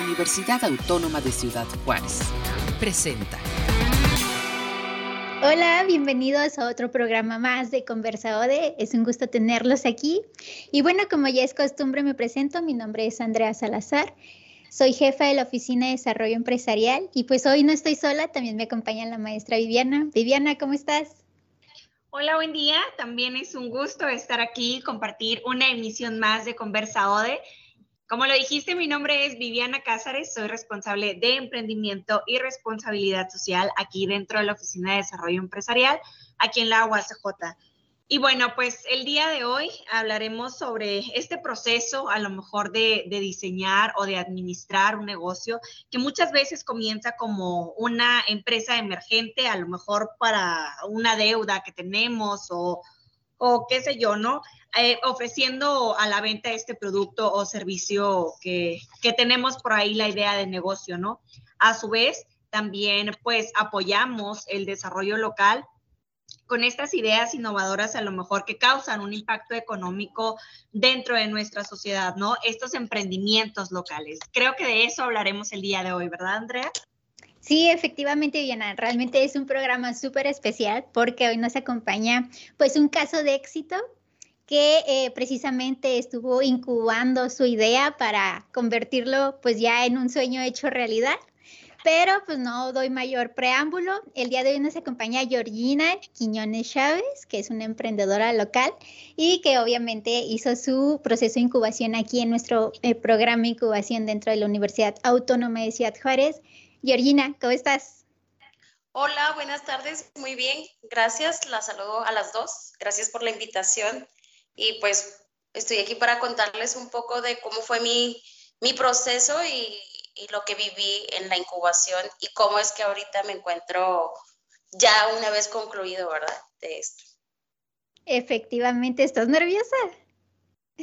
Universidad Autónoma de Ciudad Juárez. Presenta. Hola, bienvenidos a otro programa más de Conversa Ode. Es un gusto tenerlos aquí. Y bueno, como ya es costumbre, me presento. Mi nombre es Andrea Salazar. Soy jefa de la Oficina de Desarrollo Empresarial y pues hoy no estoy sola, también me acompaña la maestra Viviana. Viviana, ¿cómo estás? Hola, buen día. También es un gusto estar aquí y compartir una emisión más de Conversa ODE. Como lo dijiste, mi nombre es Viviana Cázares, soy responsable de emprendimiento y responsabilidad social aquí dentro de la Oficina de Desarrollo Empresarial, aquí en la UACJ. Y bueno, pues el día de hoy hablaremos sobre este proceso, a lo mejor de, diseñar o de administrar un negocio, que muchas veces comienza como una empresa emergente, a lo mejor para una deuda que tenemos o, o qué sé yo, ¿no? Eh, ofreciendo a la venta este producto o servicio que, que tenemos por ahí la idea de negocio, ¿no? A su vez, también pues apoyamos el desarrollo local con estas ideas innovadoras a lo mejor que causan un impacto económico dentro de nuestra sociedad, ¿no? Estos emprendimientos locales. Creo que de eso hablaremos el día de hoy, ¿verdad, Andrea? Sí, efectivamente, Diana, realmente es un programa súper especial porque hoy nos acompaña pues un caso de éxito que eh, precisamente estuvo incubando su idea para convertirlo pues ya en un sueño hecho realidad. Pero pues no doy mayor preámbulo. El día de hoy nos acompaña Georgina Quiñones Chávez, que es una emprendedora local y que obviamente hizo su proceso de incubación aquí en nuestro eh, programa de incubación dentro de la Universidad Autónoma de Ciudad Juárez. Georgina, ¿cómo estás? Hola, buenas tardes. Muy bien, gracias. La saludo a las dos. Gracias por la invitación. Y pues estoy aquí para contarles un poco de cómo fue mi, mi proceso y, y lo que viví en la incubación y cómo es que ahorita me encuentro ya una vez concluido, ¿verdad? De esto. Efectivamente, ¿estás nerviosa?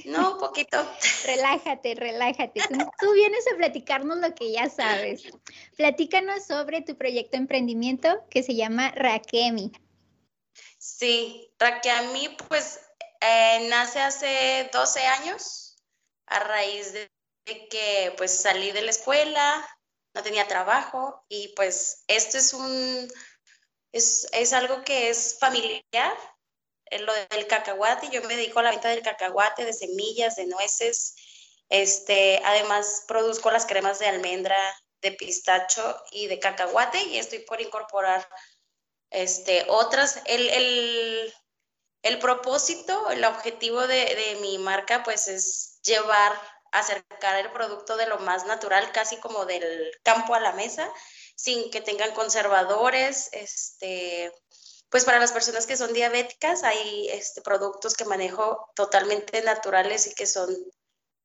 No, un poquito. relájate, relájate. Tú, vienes a platicarnos lo que ya sabes. Platícanos sobre tu proyecto de emprendimiento que se llama Rakemi. Sí, Rakemi pues eh, nace hace 12 años a raíz de que pues salí de la escuela, no tenía trabajo y pues esto es un, es, es algo que es familiar, lo del cacahuate, yo me dedico a la venta del cacahuate, de semillas, de nueces, este, además produzco las cremas de almendra, de pistacho y de cacahuate y estoy por incorporar este, otras. El, el propósito, el objetivo de, de mi marca pues es llevar acercar el producto de lo más natural, casi como del campo a la mesa, sin que tengan conservadores, este, pues para las personas que son diabéticas hay este, productos que manejo totalmente naturales y que son,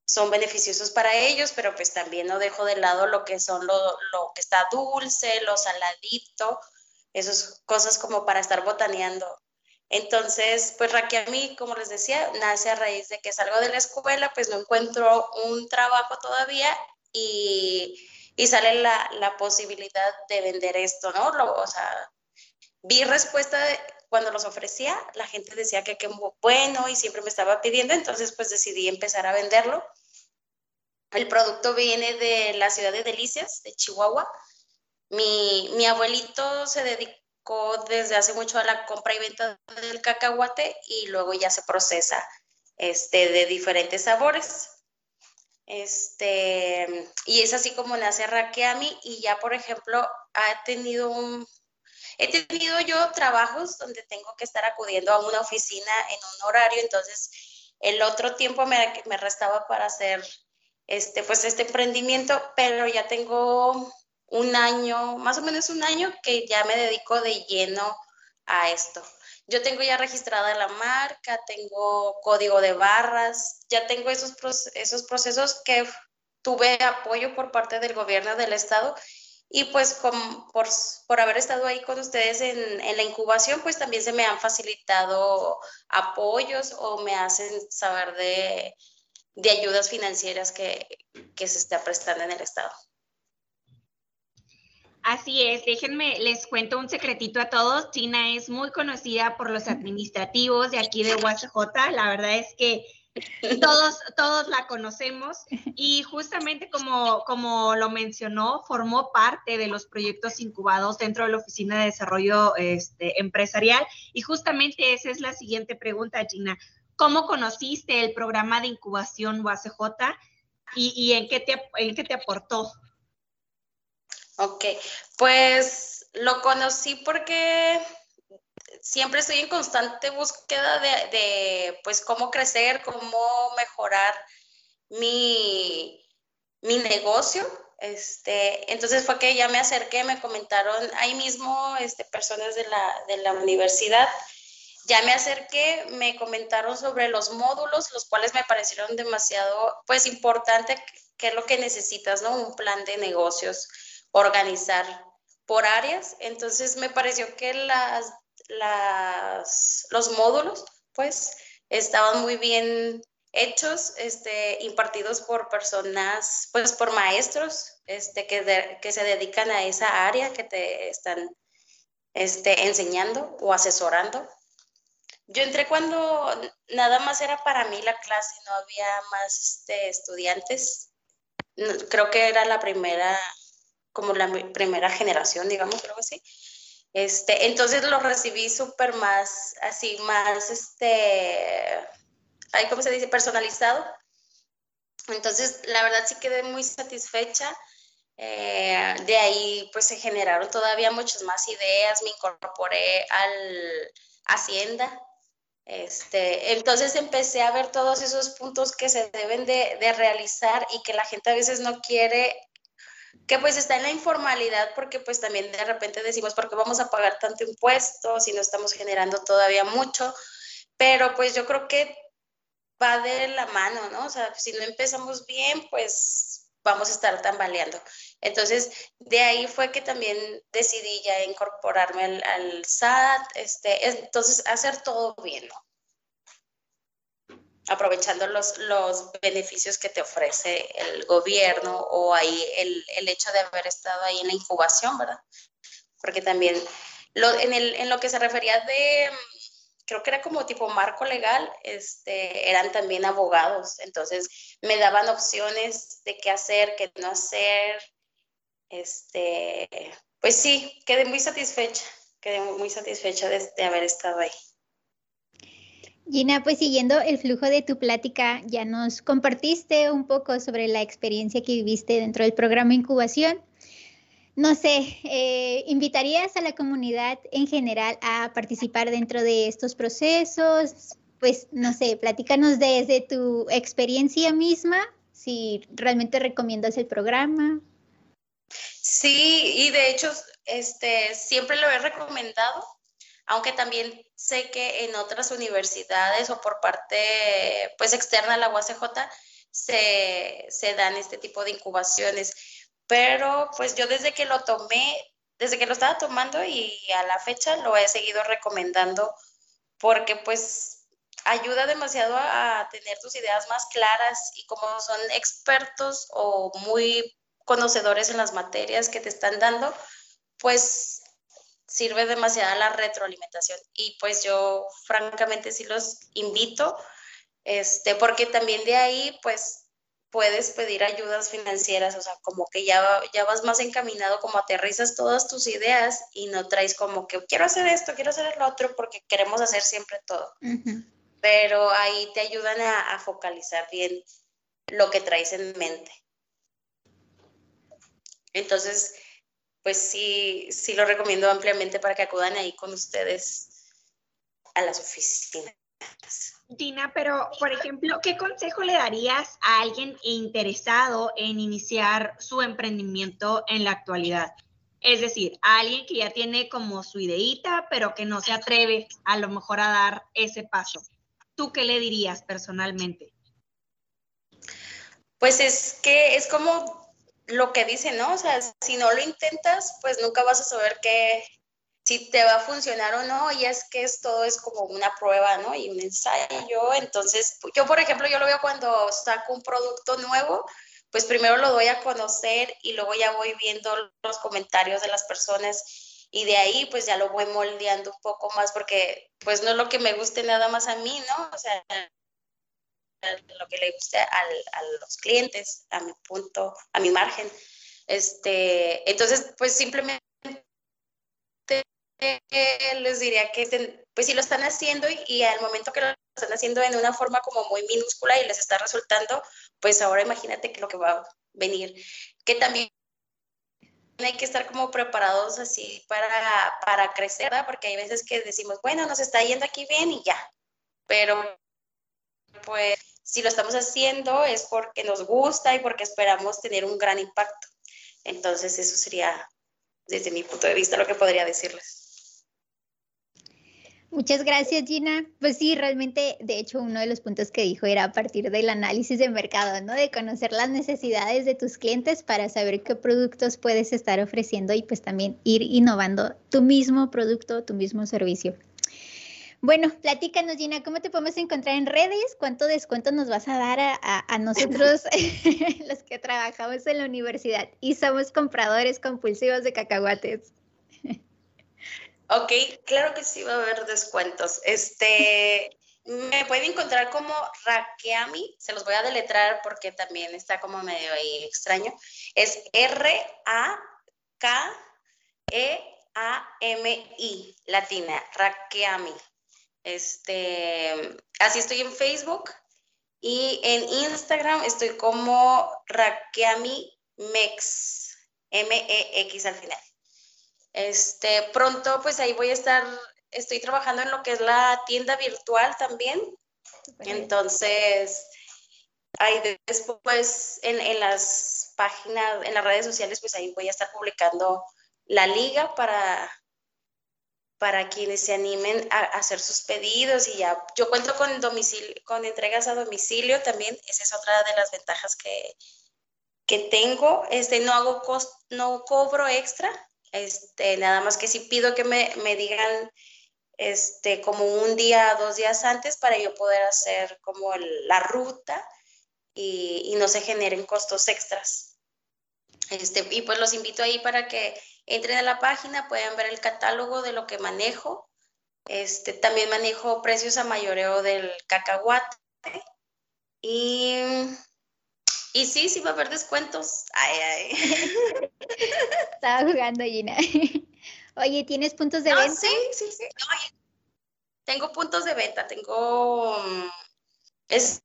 son beneficiosos para ellos, pero pues también no dejo de lado lo que son lo, lo que está dulce, lo saladito, esas cosas como para estar botaneando entonces, pues mí, como les decía, nace a raíz de que salgo de la escuela, pues no encuentro un trabajo todavía y, sale la, posibilidad de vender esto, ¿no? o sea, vi respuesta cuando los ofrecía, la gente decía que qué bueno y siempre me estaba pidiendo, entonces pues decidí empezar a venderlo. El producto viene de la ciudad de Delicias, de Chihuahua. Mi, mi abuelito se dedicó desde hace mucho a la compra y venta del cacahuate y luego ya se procesa este, de diferentes sabores. Este, y es así como nace Rakeami y ya, por ejemplo, ha tenido un, he tenido yo trabajos donde tengo que estar acudiendo a una oficina en un horario, entonces el otro tiempo me, me restaba para hacer este, pues este emprendimiento, pero ya tengo un año, más o menos un año que ya me dedico de lleno a esto. Yo tengo ya registrada la marca, tengo código de barras, ya tengo esos, esos procesos que tuve apoyo por parte del gobierno del estado y pues por, por, haber estado ahí con ustedes en, en, la incubación, pues también se me han facilitado apoyos o me hacen saber de, de ayudas financieras que, que se está prestando en el estado. Así es, déjenme, les cuento un secretito a todos. China es muy conocida por los administrativos de aquí de UACJ. La verdad es que todos, todos la conocemos y justamente como, como lo mencionó, formó parte de los proyectos incubados dentro de la Oficina de Desarrollo este, Empresarial y justamente esa es la siguiente pregunta, Gina. ¿Cómo conociste el programa de incubación UACJ y, y en, qué te, en qué te aportó? Ok, pues lo conocí porque siempre estoy en constante búsqueda de, pues, cómo crecer, cómo mejorar mi, mi negocio. Este, entonces fue que ya me acerqué, me comentaron ahí mismo este, personas de la, de la universidad. Ya me acerqué, me comentaron sobre los módulos, los cuales me parecieron demasiado, pues, importante, qué es lo que necesitas, ¿no? Un plan de negocios, organizar por áreas. Entonces me pareció que las los módulos, pues, estaban muy bien hechos, este, impartidos por personas, pues, por maestros, este, que, que se dedican a esa área que te están este, enseñando o asesorando. Yo entré cuando nada más era para mí la clase, no había más este, estudiantes. Creo que era la primera, como la primera generación, digamos, algo así. Este, entonces lo recibí súper más, así, más, este, ahí, ¿cómo se dice? Personalizado. Entonces, la verdad sí quedé muy satisfecha. Eh, de ahí, pues se generaron todavía muchas más ideas. Me incorporé al Hacienda. Este, entonces empecé a ver todos esos puntos que se deben de, de realizar y que la gente a veces no quiere que pues está en la informalidad porque pues también de repente decimos, ¿por qué vamos a pagar tanto impuesto si no estamos generando todavía mucho? Pero pues yo creo que va de la mano, ¿no? O sea, si no empezamos bien, pues vamos a estar tambaleando. Entonces, de ahí fue que también decidí ya incorporarme al, al SAT, este, entonces hacer todo bien, ¿no? Aprovechando los, los beneficios que te ofrece el gobierno o ahí el, el, hecho de haber estado ahí en la incubación, ¿verdad? Porque también lo, en, el, en lo que se refería de, creo que era como tipo marco legal, este, eran también abogados, entonces me daban opciones de qué hacer, qué no hacer, este, pues sí, quedé muy satisfecha, quedé muy satisfecha de, de haber estado ahí. Gina, pues siguiendo el flujo de tu plática, ya nos compartiste un poco sobre la experiencia que viviste dentro del programa Incubación. No sé, eh, ¿invitarías a la comunidad en general a participar dentro de estos procesos? Pues no sé, platícanos desde tu experiencia misma, si realmente recomiendas el programa. Sí, y de hecho, este, siempre lo he recomendado aunque también sé que en otras universidades o por parte pues externa a la UACJ se, se dan este tipo de incubaciones. Pero pues yo desde que lo tomé, desde que lo estaba tomando y a la fecha lo he seguido recomendando porque pues ayuda demasiado a, tener tus ideas más claras y como son expertos o muy conocedores en las materias que te están dando, pues sirve demasiada la retroalimentación y pues yo francamente sí los invito, este, porque también de ahí pues puedes pedir ayudas financieras, o sea, como que ya, ya vas más encaminado, como aterrizas todas tus ideas y no traes como que quiero hacer esto, quiero hacer el otro, porque queremos hacer siempre todo. Pero ahí te ayudan a, a focalizar bien lo que traes en mente. Entonces, pues sí, sí lo recomiendo ampliamente para que acudan ahí con ustedes a las oficinas. Tina, pero por ejemplo, ¿qué consejo le darías a alguien interesado en iniciar su emprendimiento en la actualidad? Es decir, a alguien que ya tiene como su ideita, pero que no se atreve a lo mejor a dar ese paso. ¿Tú qué le dirías personalmente? Pues es que es como lo que dice, ¿no? O sea, si no lo intentas, pues nunca vas a saber que si te va a funcionar o no, y es que es, todo es como una prueba, ¿no? Y un ensayo. Entonces, yo, por ejemplo, yo lo veo cuando saco un producto nuevo, pues primero lo doy a conocer y luego ya voy viendo los comentarios de las personas y de ahí pues ya lo voy moldeando un poco más porque pues no es lo que me guste nada más a mí, ¿no? O sea, lo que le guste a los clientes, a mi punto, a mi margen. Este, entonces, pues simplemente les diría que pues si lo están haciendo y, al momento que lo están haciendo en una forma como muy minúscula y les está resultando, pues ahora imagínate que lo que va a venir, que también hay que estar como preparados así para, para crecer, ¿verdad? Porque hay veces que decimos, bueno, nos está yendo aquí bien y ya, pero pues si lo estamos haciendo es porque nos gusta y porque esperamos tener un gran impacto. Entonces eso sería desde mi punto de vista lo que podría decirles. Muchas gracias, Gina. Pues sí, realmente, de hecho, uno de los puntos que dijo era a partir del análisis de mercado, ¿no? De conocer las necesidades de tus clientes para saber qué productos puedes estar ofreciendo y pues también ir innovando tu mismo producto, tu mismo servicio. Bueno, platícanos, Gina, ¿cómo te podemos encontrar en redes? ¿Cuánto descuento nos vas a dar a, nosotros, los que trabajamos en la universidad y somos compradores compulsivos de cacahuates? Ok, claro que sí va a haber descuentos. Este, me pueden encontrar como Rakeami, se los voy a deletrar porque también está como medio ahí extraño. Es R-A-K-E-A-M-I, latina, Rakeami. Este, así estoy en Facebook y en Instagram estoy como Rakeami Mex, M-E-X al final. Este, pronto pues ahí voy a estar, estoy trabajando en lo que es la tienda virtual también. Entonces, ahí después en, en, las páginas, en las redes sociales, pues ahí voy a estar publicando la liga para, para quienes se animen a, hacer sus pedidos y ya. Yo cuento con domicilio, con entregas a domicilio también, esa es otra de las ventajas que, que tengo. Este, no hago cost, no cobro extra, este, nada más que si pido que me, digan este, como un día, dos días antes para yo poder hacer como la ruta y, no se generen costos extras. Este, y pues los invito ahí para que entren a la página, puedan ver el catálogo de lo que manejo. Este, también manejo precios a mayoreo del cacahuate. Y y sí, sí va a haber descuentos. Ay, ay. Estaba jugando, Gina. Oye, ¿tienes puntos de venta? Sí, sí, sí. tengo puntos de venta. Tengo. Mm, es,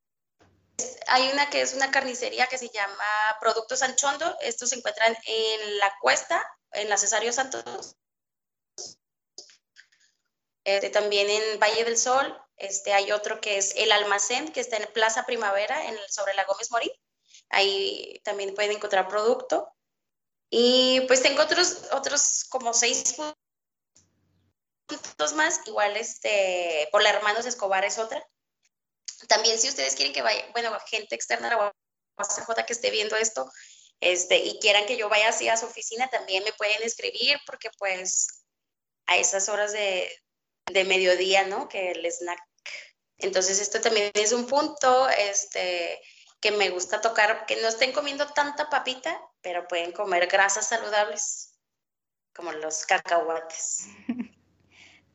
hay una que es una carnicería que se llama Productos Anchondo. Estos se encuentran en La Cuesta, en la Cesario Santos. Este, también en Valle del Sol. Este, hay otro que es El Almacén, que está en Plaza Primavera, en, sobre la Gómez Morín. Ahí también pueden encontrar producto. Y pues tengo otros, otros como seis puntos más, igual este, por la Hermanos Escobar es otra. También si ustedes quieren que vaya, bueno, gente externa a la que esté viendo esto, este, y quieran que yo vaya así a su oficina, también me pueden escribir porque pues a esas horas de, de mediodía, ¿no? Que el snack. Entonces esto también es un punto, este, que me gusta tocar, que no estén comiendo tanta papita, pero pueden comer grasas saludables, como los cacahuates.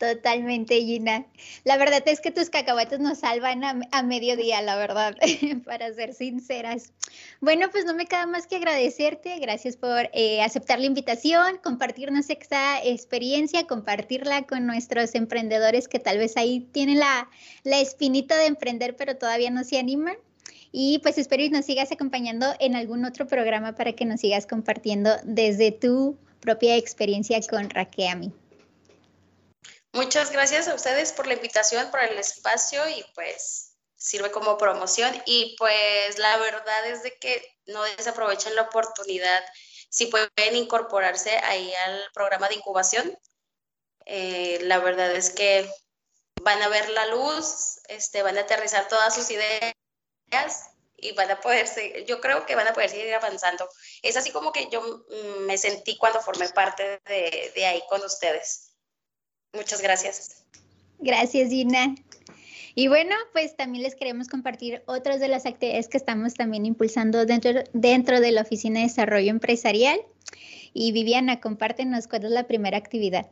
Totalmente, Gina. La verdad es que tus cacahuates nos salvan a, mediodía, la verdad, para ser sinceras. Bueno, pues no me queda más que agradecerte. Gracias por eh, aceptar la invitación, compartirnos esta experiencia, compartirla con nuestros emprendedores que tal vez ahí tienen la, la espinita de emprender, pero todavía no se animan. Y pues espero que nos sigas acompañando en algún otro programa para que nos sigas compartiendo desde tu propia experiencia con Raqueami. Muchas gracias a ustedes por la invitación, por el espacio y pues sirve como promoción y pues la verdad es de que no desaprovechen la oportunidad si pueden incorporarse ahí al programa de incubación. Eh, la verdad es que van a ver la luz, este, van a aterrizar todas sus ideas y van a poder seguir, yo creo que van a poder seguir avanzando. Es así como que yo mm, me sentí cuando formé parte de, de ahí con ustedes. Muchas gracias. Gracias, Gina. Y bueno, pues también les queremos compartir otras de las actividades que estamos también impulsando dentro, dentro de la Oficina de Desarrollo Empresarial. Y Viviana, compártenos cuál es la primera actividad.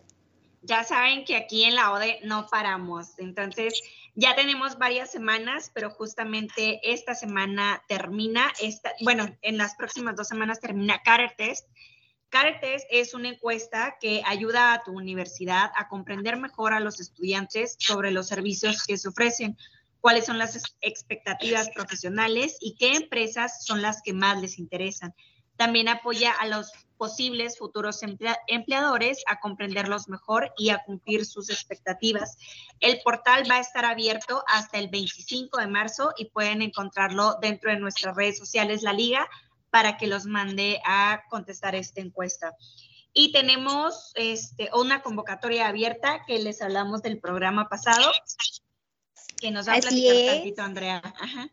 Ya saben que aquí en la ODE no paramos. Entonces, Ya tenemos varias semanas, pero justamente esta semana termina, esta, bueno, en las próximas dos semanas termina Career Test. Career Test es una encuesta que ayuda a tu universidad a comprender mejor a los estudiantes sobre los servicios que se ofrecen, cuáles son las expectativas profesionales y qué empresas son las que más les interesan. También apoya a los posibles futuros empleadores a comprenderlos mejor y a cumplir sus expectativas. El portal va a estar abierto hasta el 25 de marzo y pueden encontrarlo dentro de nuestras redes sociales, la liga, para que los mande a contestar esta encuesta. Y tenemos este, una convocatoria abierta que les hablamos del programa pasado, que nos va a platicar tantito Andrea. Ajá.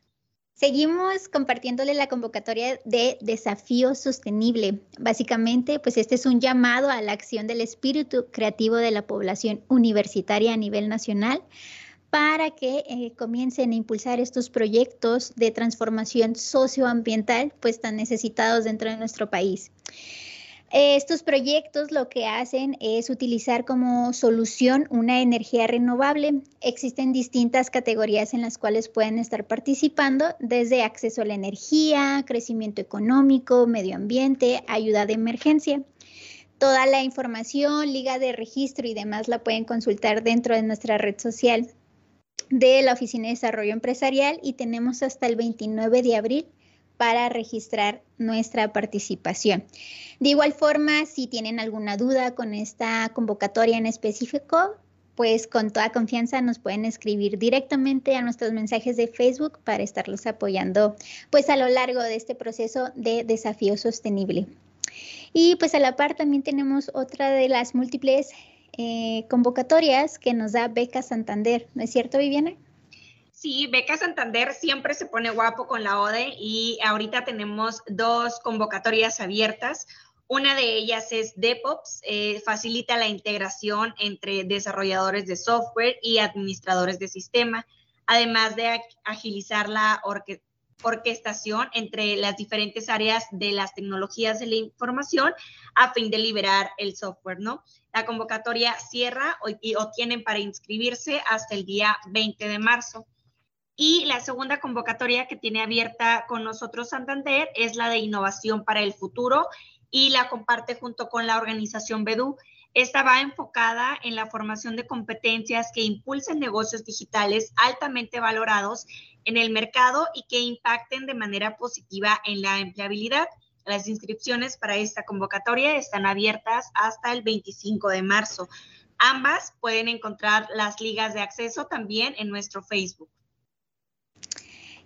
Seguimos compartiéndole la convocatoria de desafío sostenible. Básicamente, pues este es un llamado a la acción del espíritu creativo de la población universitaria a nivel nacional para que eh, comiencen a impulsar estos proyectos de transformación socioambiental, pues tan necesitados dentro de nuestro país. Estos proyectos lo que hacen es utilizar como solución una energía renovable. Existen distintas categorías en las cuales pueden estar participando, desde acceso a la energía, crecimiento económico, medio ambiente, ayuda de emergencia. Toda la información, liga de registro y demás la pueden consultar dentro de nuestra red social de la Oficina de Desarrollo Empresarial y tenemos hasta el 29 de abril para registrar nuestra participación. De igual forma, si tienen alguna duda con esta convocatoria en específico, pues con toda confianza nos pueden escribir directamente a nuestros mensajes de Facebook para estarlos apoyando pues a lo largo de este proceso de desafío sostenible. Y pues a la par también tenemos otra de las múltiples eh, convocatorias que nos da Beca Santander, ¿no es cierto Viviana? Sí, Beca Santander siempre se pone guapo con la ODE y ahorita tenemos dos convocatorias abiertas. Una de ellas es DevOps, eh, facilita la integración entre desarrolladores de software y administradores de sistema, además de agilizar la orquestación entre las diferentes áreas de las tecnologías de la información a fin de liberar el software, ¿no? La convocatoria cierra o, o tienen para inscribirse hasta el día 20 de marzo. Y la segunda convocatoria que tiene abierta con nosotros Santander es la de innovación para el futuro y la comparte junto con la organización BEDU. Esta va enfocada en la formación de competencias que impulsen negocios digitales altamente valorados en el mercado y que impacten de manera positiva en la empleabilidad. Las inscripciones para esta convocatoria están abiertas hasta el 25 de marzo. Ambas pueden encontrar las ligas de acceso también en nuestro Facebook.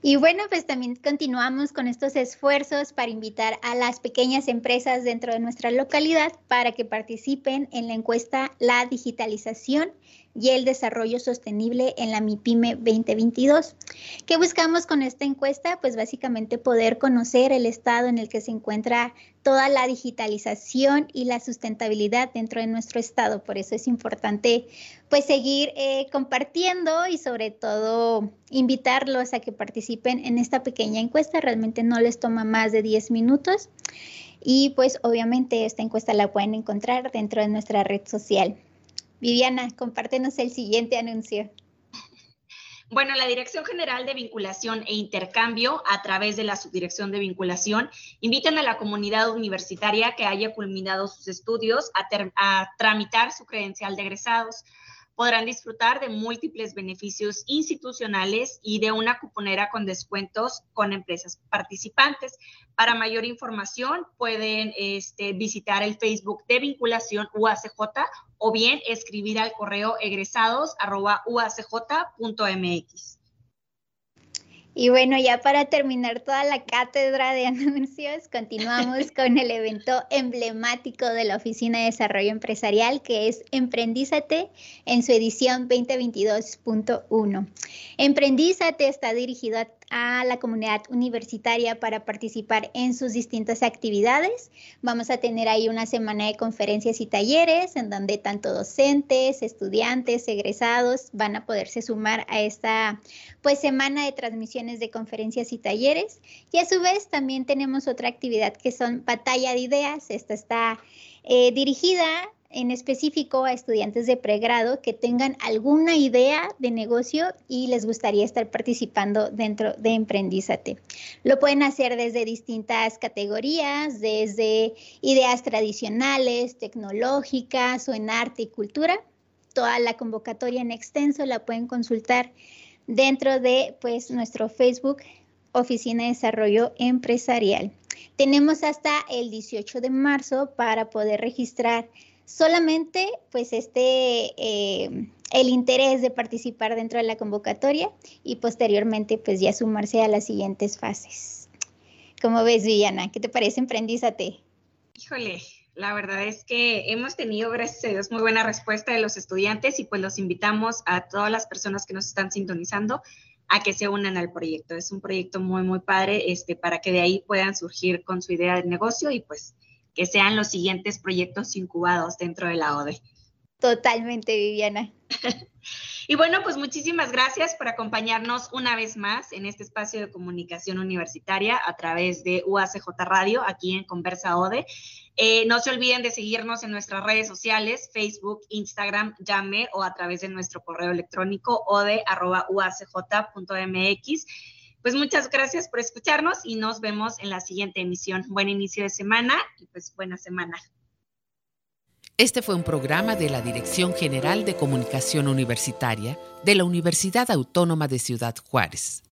Y bueno, pues también continuamos con estos esfuerzos para invitar a las pequeñas empresas dentro de nuestra localidad para que participen en la encuesta La digitalización y el desarrollo sostenible en la MIPYME 2022. ¿Qué buscamos con esta encuesta? Pues básicamente poder conocer el estado en el que se encuentra toda la digitalización y la sustentabilidad dentro de nuestro estado. Por eso es importante pues seguir eh, compartiendo y sobre todo invitarlos a que participen en esta pequeña encuesta. Realmente no les toma más de 10 minutos. Y pues obviamente esta encuesta la pueden encontrar dentro de nuestra red social. Viviana, compártenos el siguiente anuncio. Bueno, la Dirección General de Vinculación e Intercambio, a través de la Subdirección de Vinculación, invitan a la comunidad universitaria que haya culminado sus estudios a, a tramitar su credencial de egresados podrán disfrutar de múltiples beneficios institucionales y de una cuponera con descuentos con empresas participantes. Para mayor información pueden este, visitar el Facebook de vinculación UACJ o bien escribir al correo egresados y bueno, ya para terminar toda la cátedra de anuncios, continuamos con el evento emblemático de la Oficina de Desarrollo Empresarial, que es Emprendízate en su edición 2022.1. Emprendízate está dirigido a a la comunidad universitaria para participar en sus distintas actividades. Vamos a tener ahí una semana de conferencias y talleres en donde tanto docentes, estudiantes, egresados van a poderse sumar a esta pues semana de transmisiones de conferencias y talleres. Y a su vez también tenemos otra actividad que son batalla de ideas. Esta está eh, dirigida en específico a estudiantes de pregrado que tengan alguna idea de negocio y les gustaría estar participando dentro de Emprendízate. Lo pueden hacer desde distintas categorías, desde ideas tradicionales, tecnológicas o en arte y cultura. Toda la convocatoria en extenso la pueden consultar dentro de pues nuestro Facebook Oficina de Desarrollo Empresarial. Tenemos hasta el 18 de marzo para poder registrar solamente pues este eh, el interés de participar dentro de la convocatoria y posteriormente pues ya sumarse a las siguientes fases. ¿Cómo ves, Villana? ¿Qué te parece Emprendízate? Híjole, la verdad es que hemos tenido, gracias a Dios, muy buena respuesta de los estudiantes y pues los invitamos a todas las personas que nos están sintonizando a que se unan al proyecto. Es un proyecto muy, muy padre este, para que de ahí puedan surgir con su idea de negocio y pues que sean los siguientes proyectos incubados dentro de la ODE. Totalmente, Viviana. y bueno, pues muchísimas gracias por acompañarnos una vez más en este espacio de comunicación universitaria a través de UACJ Radio, aquí en Conversa ODE. Eh, no se olviden de seguirnos en nuestras redes sociales, Facebook, Instagram, Llame o a través de nuestro correo electrónico ode.uacj.mx. Pues muchas gracias por escucharnos y nos vemos en la siguiente emisión. Buen inicio de semana y pues buena semana. Este fue un programa de la Dirección General de Comunicación Universitaria de la Universidad Autónoma de Ciudad Juárez.